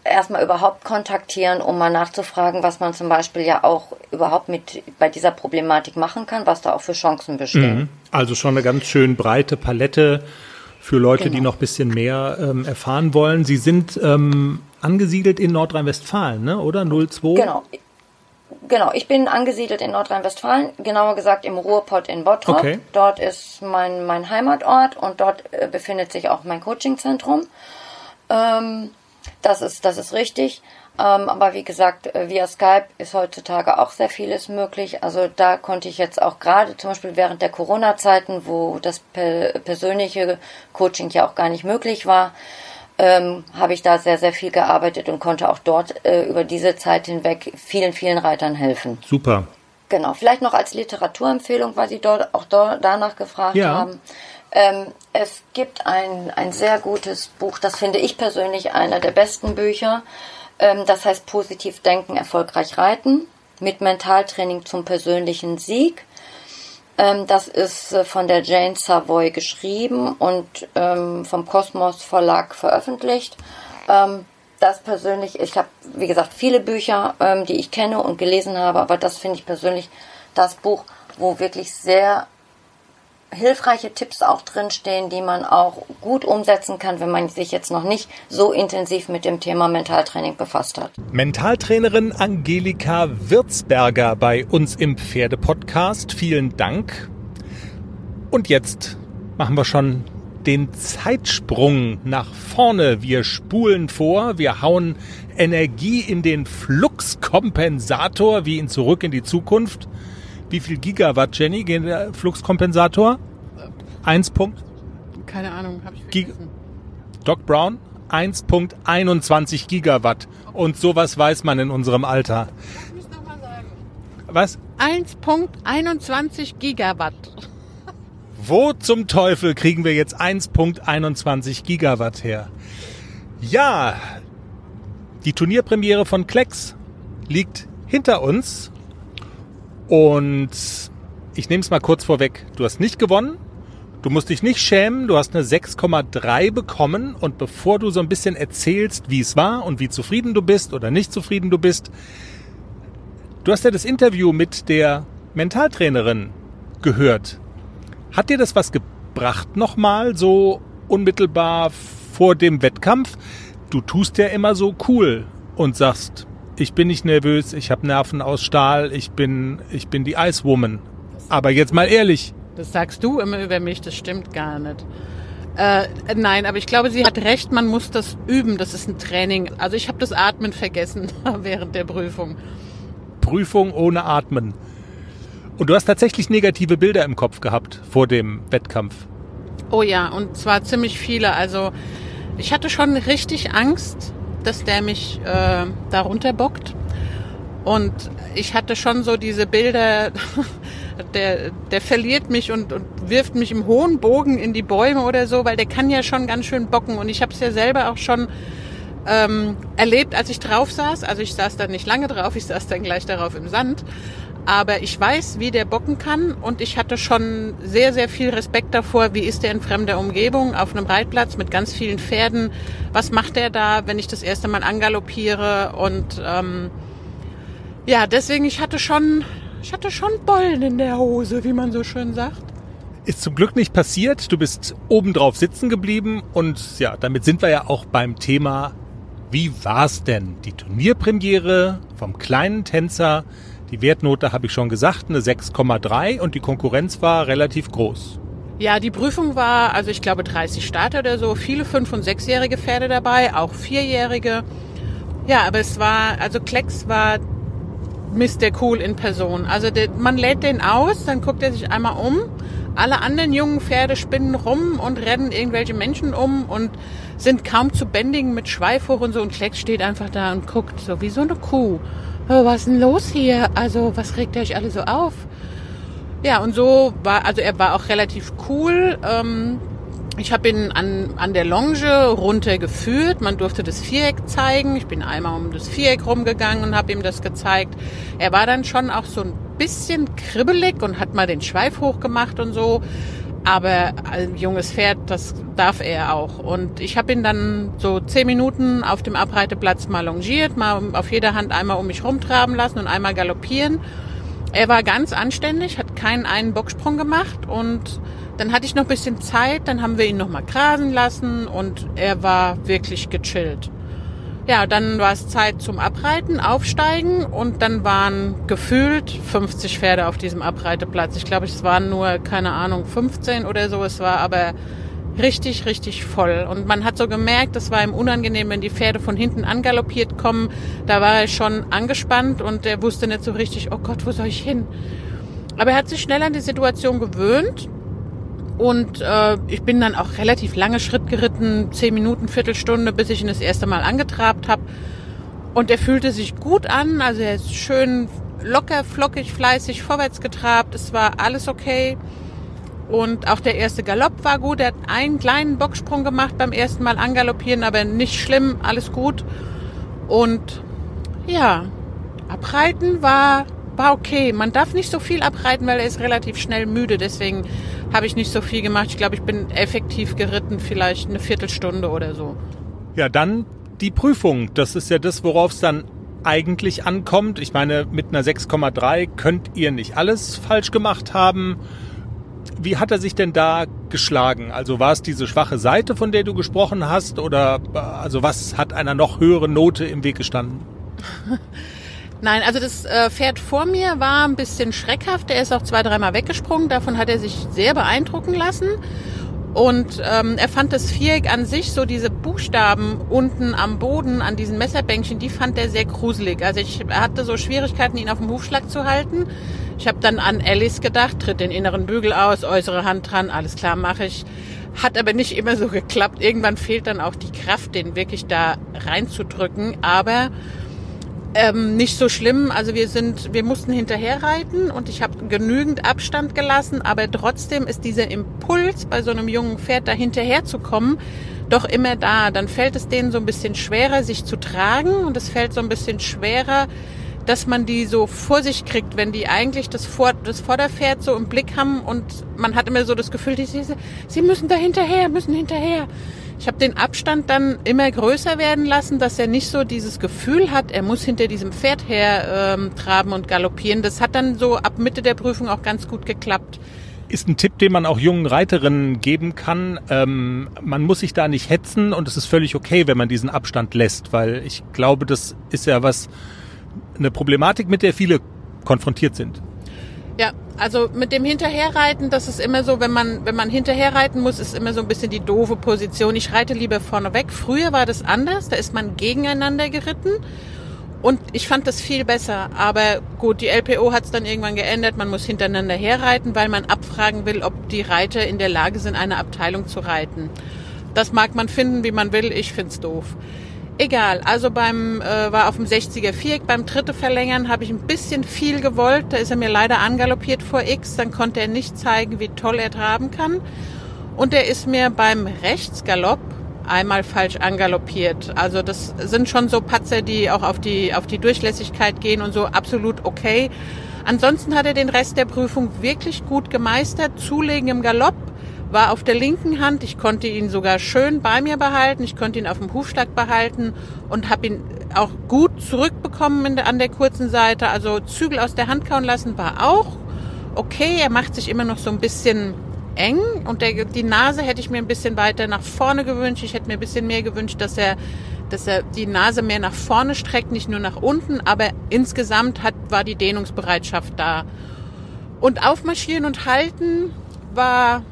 erstmal überhaupt kontaktieren, um mal nachzufragen, was man zum Beispiel ja auch überhaupt mit bei dieser Problematik machen kann, was da auch für Chancen bestehen. Mhm. Also schon eine ganz schön breite Palette für Leute, genau. die noch ein bisschen mehr ähm, erfahren wollen. Sie sind ähm, angesiedelt in Nordrhein-Westfalen, ne? oder? 02? Genau. Genau, ich bin angesiedelt in Nordrhein-Westfalen, genauer gesagt im Ruhrpott in Bottrop. Okay. Dort ist mein, mein Heimatort und dort äh, befindet sich auch mein Coachingzentrum. Ähm, das ist, das ist richtig. Ähm, aber wie gesagt, äh, via Skype ist heutzutage auch sehr vieles möglich. Also da konnte ich jetzt auch gerade zum Beispiel während der Corona-Zeiten, wo das per persönliche Coaching ja auch gar nicht möglich war, ähm, habe ich da sehr, sehr viel gearbeitet und konnte auch dort äh, über diese Zeit hinweg vielen, vielen Reitern helfen. Super. Genau, vielleicht noch als Literaturempfehlung, weil Sie dort auch dort danach gefragt ja. haben. Ähm, es gibt ein, ein sehr gutes Buch, das finde ich persönlich einer der besten Bücher. Ähm, das heißt positiv denken, erfolgreich reiten mit Mentaltraining zum persönlichen Sieg. Ähm, das ist äh, von der Jane Savoy geschrieben und ähm, vom Kosmos Verlag veröffentlicht. das persönlich, ich habe, wie gesagt, viele Bücher, die ich kenne und gelesen habe, aber das finde ich persönlich das Buch, wo wirklich sehr hilfreiche Tipps auch drinstehen, die man auch gut umsetzen kann, wenn man sich jetzt noch nicht so intensiv mit dem Thema Mentaltraining befasst hat. Mentaltrainerin Angelika Wirtsberger bei uns im Pferdepodcast. Vielen Dank. Und jetzt machen wir schon den Zeitsprung nach vorne. Wir spulen vor, wir hauen Energie in den Fluxkompensator, wie ihn zurück in die Zukunft. Wie viel Gigawatt, Jenny, geht der Fluxkompensator? Eins Punkt? Keine Ahnung, habe ich vergessen. Doc Brown? 1.21 Gigawatt. Und sowas weiß man in unserem Alter. Lass mich nochmal sagen. Was? 1.21 Gigawatt. Wo zum Teufel kriegen wir jetzt 1.21 Gigawatt her? Ja, die Turnierpremiere von Klecks liegt hinter uns und ich nehme es mal kurz vorweg. Du hast nicht gewonnen. Du musst dich nicht schämen. Du hast eine 6,3 bekommen. Und bevor du so ein bisschen erzählst, wie es war und wie zufrieden du bist oder nicht zufrieden du bist, du hast ja das Interview mit der Mentaltrainerin gehört. Hat dir das was gebracht nochmal, so unmittelbar vor dem Wettkampf? Du tust ja immer so cool und sagst, ich bin nicht nervös, ich habe Nerven aus Stahl, ich bin, ich bin die Ice Woman. Aber jetzt mal ehrlich. Das sagst du immer über mich, das stimmt gar nicht. Äh, nein, aber ich glaube, sie hat recht, man muss das üben, das ist ein Training. Also ich habe das Atmen vergessen während der Prüfung. Prüfung ohne Atmen. Und du hast tatsächlich negative Bilder im Kopf gehabt vor dem Wettkampf. Oh ja, und zwar ziemlich viele. Also ich hatte schon richtig Angst, dass der mich äh, da runterbockt. Und ich hatte schon so diese Bilder, der, der verliert mich und, und wirft mich im hohen Bogen in die Bäume oder so, weil der kann ja schon ganz schön bocken. Und ich habe es ja selber auch schon ähm, erlebt, als ich drauf saß. Also ich saß dann nicht lange drauf, ich saß dann gleich darauf im Sand. Aber ich weiß, wie der bocken kann und ich hatte schon sehr, sehr viel Respekt davor, wie ist der in fremder Umgebung auf einem Reitplatz mit ganz vielen Pferden. Was macht der da, wenn ich das erste Mal angaloppiere? Und ähm, ja, deswegen, ich hatte schon, ich hatte schon Bollen in der Hose, wie man so schön sagt. Ist zum Glück nicht passiert. Du bist obendrauf sitzen geblieben und ja, damit sind wir ja auch beim Thema, wie war's denn? Die Turnierpremiere vom kleinen Tänzer die Wertnote habe ich schon gesagt, eine 6,3 und die Konkurrenz war relativ groß. Ja, die Prüfung war, also ich glaube 30 Starter oder so, viele fünf- und sechsjährige Pferde dabei, auch vierjährige. Ja, aber es war, also Klecks war Mr. Cool in Person. Also der, man lädt den aus, dann guckt er sich einmal um. Alle anderen jungen Pferde spinnen rum und rennen irgendwelche Menschen um und sind kaum zu bändigen mit Schweif hoch und so. Und Klecks steht einfach da und guckt so wie so eine Kuh was ist denn los hier? Also, was regt euch alle so auf? Ja, und so war, also er war auch relativ cool. Ähm, ich habe ihn an, an der Longe runtergeführt. Man durfte das Viereck zeigen. Ich bin einmal um das Viereck rumgegangen und habe ihm das gezeigt. Er war dann schon auch so ein bisschen kribbelig und hat mal den Schweif hochgemacht und so. Aber ein junges Pferd, das darf er auch. Und ich habe ihn dann so zehn Minuten auf dem Abreiteplatz mal longiert, mal auf jeder Hand einmal um mich rumtraben lassen und einmal galoppieren. Er war ganz anständig, hat keinen einen Bocksprung gemacht und dann hatte ich noch ein bisschen Zeit, dann haben wir ihn noch mal grasen lassen und er war wirklich gechillt. Ja, dann war es Zeit zum Abreiten, aufsteigen und dann waren gefühlt 50 Pferde auf diesem Abreiteplatz. Ich glaube, es waren nur, keine Ahnung, 15 oder so. Es war aber richtig, richtig voll. Und man hat so gemerkt, das war ihm unangenehm, wenn die Pferde von hinten angaloppiert kommen. Da war er schon angespannt und er wusste nicht so richtig, oh Gott, wo soll ich hin? Aber er hat sich schnell an die Situation gewöhnt und äh, ich bin dann auch relativ lange Schritt geritten, zehn Minuten, Viertelstunde, bis ich ihn das erste Mal angetrabt habe. Und er fühlte sich gut an, also er ist schön locker, flockig, fleißig vorwärts getrabt. Es war alles okay. Und auch der erste Galopp war gut. Er hat einen kleinen Bocksprung gemacht beim ersten Mal angaloppieren, aber nicht schlimm, alles gut. Und ja, abreiten war war okay. Man darf nicht so viel abreiten, weil er ist relativ schnell müde. Deswegen habe ich nicht so viel gemacht. Ich glaube, ich bin effektiv geritten, vielleicht eine Viertelstunde oder so. Ja, dann die Prüfung. Das ist ja das, worauf es dann eigentlich ankommt. Ich meine, mit einer 6,3 könnt ihr nicht alles falsch gemacht haben. Wie hat er sich denn da geschlagen? Also war es diese schwache Seite, von der du gesprochen hast, oder also was hat einer noch höheren Note im Weg gestanden? Nein, also das äh, Pferd vor mir war ein bisschen schreckhaft. Er ist auch zwei, dreimal weggesprungen. Davon hat er sich sehr beeindrucken lassen. Und ähm, er fand das Viereck an sich, so diese Buchstaben unten am Boden an diesen Messerbänkchen, die fand er sehr gruselig. Also ich hatte so Schwierigkeiten, ihn auf dem Hufschlag zu halten. Ich habe dann an Alice gedacht, tritt den inneren Bügel aus, äußere Hand dran, alles klar mache ich. Hat aber nicht immer so geklappt. Irgendwann fehlt dann auch die Kraft, den wirklich da reinzudrücken. Aber ähm, nicht so schlimm. Also wir sind, wir mussten hinterher reiten und ich habe genügend Abstand gelassen, aber trotzdem ist dieser Impuls bei so einem jungen Pferd da hinterher zu kommen doch immer da. Dann fällt es denen so ein bisschen schwerer, sich zu tragen und es fällt so ein bisschen schwerer, dass man die so vor sich kriegt, wenn die eigentlich das, vor, das Vorderpferd so im Blick haben und man hat immer so das Gefühl, die, sie, sie müssen da hinterher, müssen hinterher. Ich habe den Abstand dann immer größer werden lassen, dass er nicht so dieses Gefühl hat, er muss hinter diesem Pferd her ähm, traben und galoppieren. Das hat dann so ab Mitte der Prüfung auch ganz gut geklappt. Ist ein Tipp, den man auch jungen Reiterinnen geben kann. Ähm, man muss sich da nicht hetzen und es ist völlig okay, wenn man diesen Abstand lässt, weil ich glaube, das ist ja was, eine Problematik, mit der viele konfrontiert sind. Ja, also mit dem Hinterherreiten, das ist immer so, wenn man, wenn man hinterherreiten muss, ist immer so ein bisschen die doofe Position. Ich reite lieber vorne weg. Früher war das anders, da ist man gegeneinander geritten. Und ich fand das viel besser. Aber gut, die LPO hat es dann irgendwann geändert. Man muss hintereinander herreiten, weil man abfragen will, ob die Reiter in der Lage sind, eine Abteilung zu reiten. Das mag man finden, wie man will. Ich find's doof. Egal, also beim äh, war auf dem 60er Viereck, beim dritte Verlängern habe ich ein bisschen viel gewollt. Da ist er mir leider angaloppiert vor X. Dann konnte er nicht zeigen, wie toll er traben kann. Und er ist mir beim Rechtsgalopp einmal falsch angaloppiert. Also das sind schon so Patzer, die auch auf die auf die Durchlässigkeit gehen und so absolut okay. Ansonsten hat er den Rest der Prüfung wirklich gut gemeistert. Zulegen im Galopp war auf der linken Hand. Ich konnte ihn sogar schön bei mir behalten. Ich konnte ihn auf dem Hufschlag behalten und habe ihn auch gut zurückbekommen der, an der kurzen Seite. Also Zügel aus der Hand kauen lassen war auch okay. Er macht sich immer noch so ein bisschen eng und der, die Nase hätte ich mir ein bisschen weiter nach vorne gewünscht. Ich hätte mir ein bisschen mehr gewünscht, dass er dass er die Nase mehr nach vorne streckt, nicht nur nach unten, aber insgesamt hat, war die Dehnungsbereitschaft da. Und aufmarschieren und halten war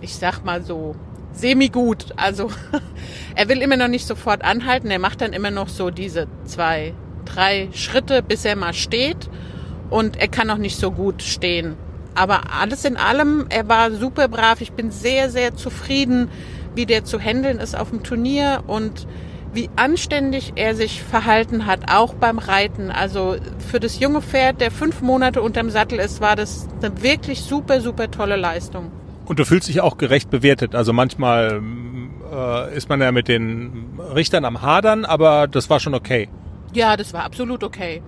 ich sag mal so, semi-gut. Also er will immer noch nicht sofort anhalten. Er macht dann immer noch so diese zwei, drei Schritte, bis er mal steht. Und er kann noch nicht so gut stehen. Aber alles in allem, er war super brav. Ich bin sehr, sehr zufrieden, wie der zu handeln ist auf dem Turnier und wie anständig er sich verhalten hat, auch beim Reiten. Also für das junge Pferd, der fünf Monate unterm Sattel ist, war das eine wirklich super, super tolle Leistung. Und du fühlst dich auch gerecht bewertet. Also manchmal äh, ist man ja mit den Richtern am Hadern, aber das war schon okay. Ja, das war absolut okay.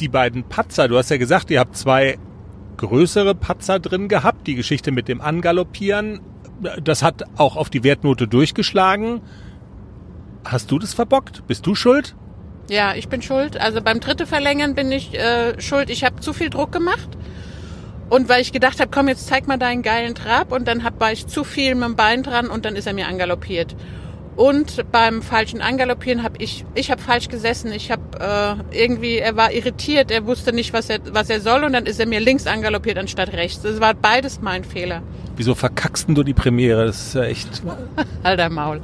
Die beiden Patzer, du hast ja gesagt, ihr habt zwei größere Patzer drin gehabt. Die Geschichte mit dem Angaloppieren, das hat auch auf die Wertnote durchgeschlagen. Hast du das verbockt? Bist du schuld? Ja, ich bin schuld. Also beim dritte Verlängern bin ich äh, schuld. Ich habe zu viel Druck gemacht. Und weil ich gedacht habe, komm, jetzt zeig mal deinen geilen Trab und dann hab, war ich zu viel mit dem Bein dran und dann ist er mir angaloppiert. Und beim falschen Angaloppieren habe ich, ich habe falsch gesessen. Ich habe äh, irgendwie, er war irritiert, er wusste nicht, was er, was er soll und dann ist er mir links angaloppiert anstatt rechts. Das war beides mein Fehler. Wieso verkackst du die Premiere? Das ist ja echt. Alter Maul.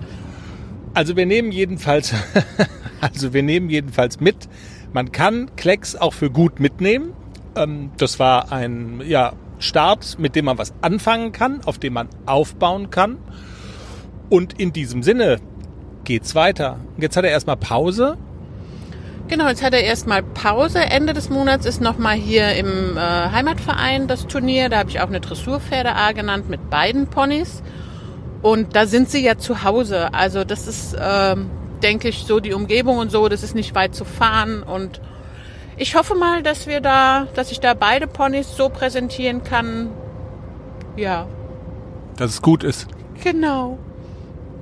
Also wir nehmen jedenfalls, also wir nehmen jedenfalls mit. Man kann Klecks auch für gut mitnehmen. Ähm, das war ein ja, Start, mit dem man was anfangen kann, auf dem man aufbauen kann. Und in diesem Sinne geht's weiter. Jetzt hat er erstmal Pause. Genau, jetzt hat er erstmal Pause. Ende des Monats ist nochmal hier im äh, Heimatverein das Turnier. Da habe ich auch eine Dressurpferde A genannt mit beiden Ponys. Und da sind sie ja zu Hause. Also das ist, äh, denke ich, so die Umgebung und so. Das ist nicht weit zu fahren und ich hoffe mal, dass wir da, dass ich da beide Ponys so präsentieren kann. Ja. Dass es gut ist. Genau.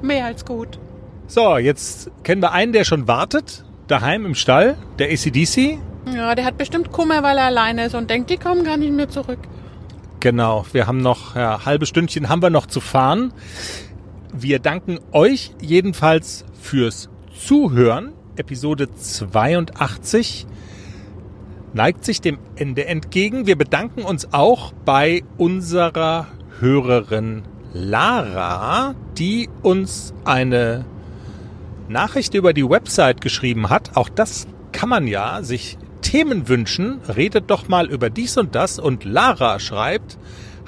Mehr als gut. So, jetzt kennen wir einen, der schon wartet. Daheim im Stall, der ACDC. Ja, der hat bestimmt Kummer, weil er alleine ist und denkt, die kommen gar nicht mehr zurück. Genau, wir haben noch ja, halbe Stündchen haben wir noch zu fahren. Wir danken euch jedenfalls fürs Zuhören. Episode 82 neigt sich dem Ende entgegen. Wir bedanken uns auch bei unserer Hörerin Lara, die uns eine Nachricht über die Website geschrieben hat. Auch das kann man ja sich Themen wünschen. Redet doch mal über dies und das. Und Lara schreibt,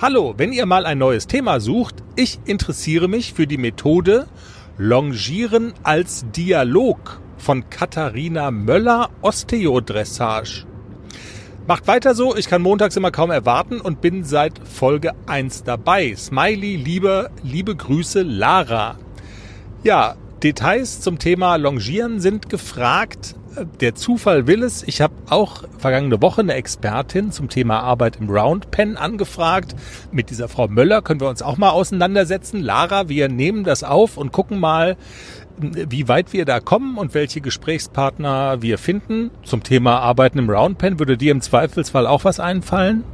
Hallo, wenn ihr mal ein neues Thema sucht, ich interessiere mich für die Methode Longieren als Dialog von Katharina Möller Osteodressage. Macht weiter so, ich kann montags immer kaum erwarten und bin seit Folge 1 dabei. Smiley, liebe, liebe Grüße, Lara. Ja, Details zum Thema Longieren sind gefragt. Der Zufall will es. Ich habe auch vergangene Woche eine Expertin zum Thema Arbeit im Round Pen angefragt. Mit dieser Frau Möller können wir uns auch mal auseinandersetzen. Lara, wir nehmen das auf und gucken mal, wie weit wir da kommen und welche Gesprächspartner wir finden. Zum Thema Arbeiten im Roundpen würde dir im Zweifelsfall auch was einfallen?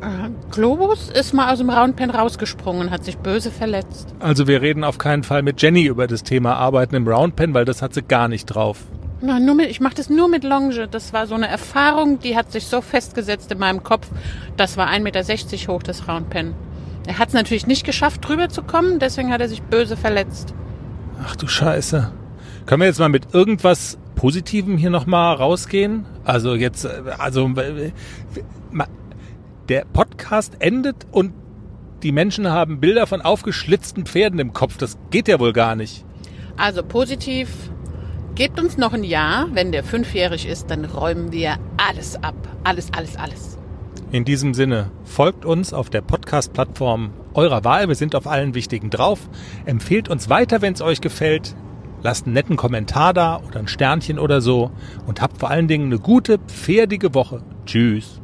Äh, Globus ist mal aus dem Roundpen rausgesprungen, hat sich böse verletzt. Also wir reden auf keinen Fall mit Jenny über das Thema Arbeiten im Roundpen, weil das hat sie gar nicht drauf. Nein, nur mit, ich mache das nur mit Longe. Das war so eine Erfahrung, die hat sich so festgesetzt in meinem Kopf. Das war 1,60 Meter hoch, das Roundpen. Er hat es natürlich nicht geschafft, drüber zu kommen, deswegen hat er sich böse verletzt. Ach du Scheiße. Können wir jetzt mal mit irgendwas Positivem hier nochmal rausgehen? Also jetzt, äh, also äh, der Podcast endet und die Menschen haben Bilder von aufgeschlitzten Pferden im Kopf. Das geht ja wohl gar nicht. Also positiv, gebt uns noch ein Jahr. Wenn der fünfjährig ist, dann räumen wir alles ab. Alles, alles, alles. In diesem Sinne, folgt uns auf der Podcast-Plattform eurer Wahl. Wir sind auf allen wichtigen drauf. Empfehlt uns weiter, wenn es euch gefällt. Lasst einen netten Kommentar da oder ein Sternchen oder so. Und habt vor allen Dingen eine gute, pferdige Woche. Tschüss.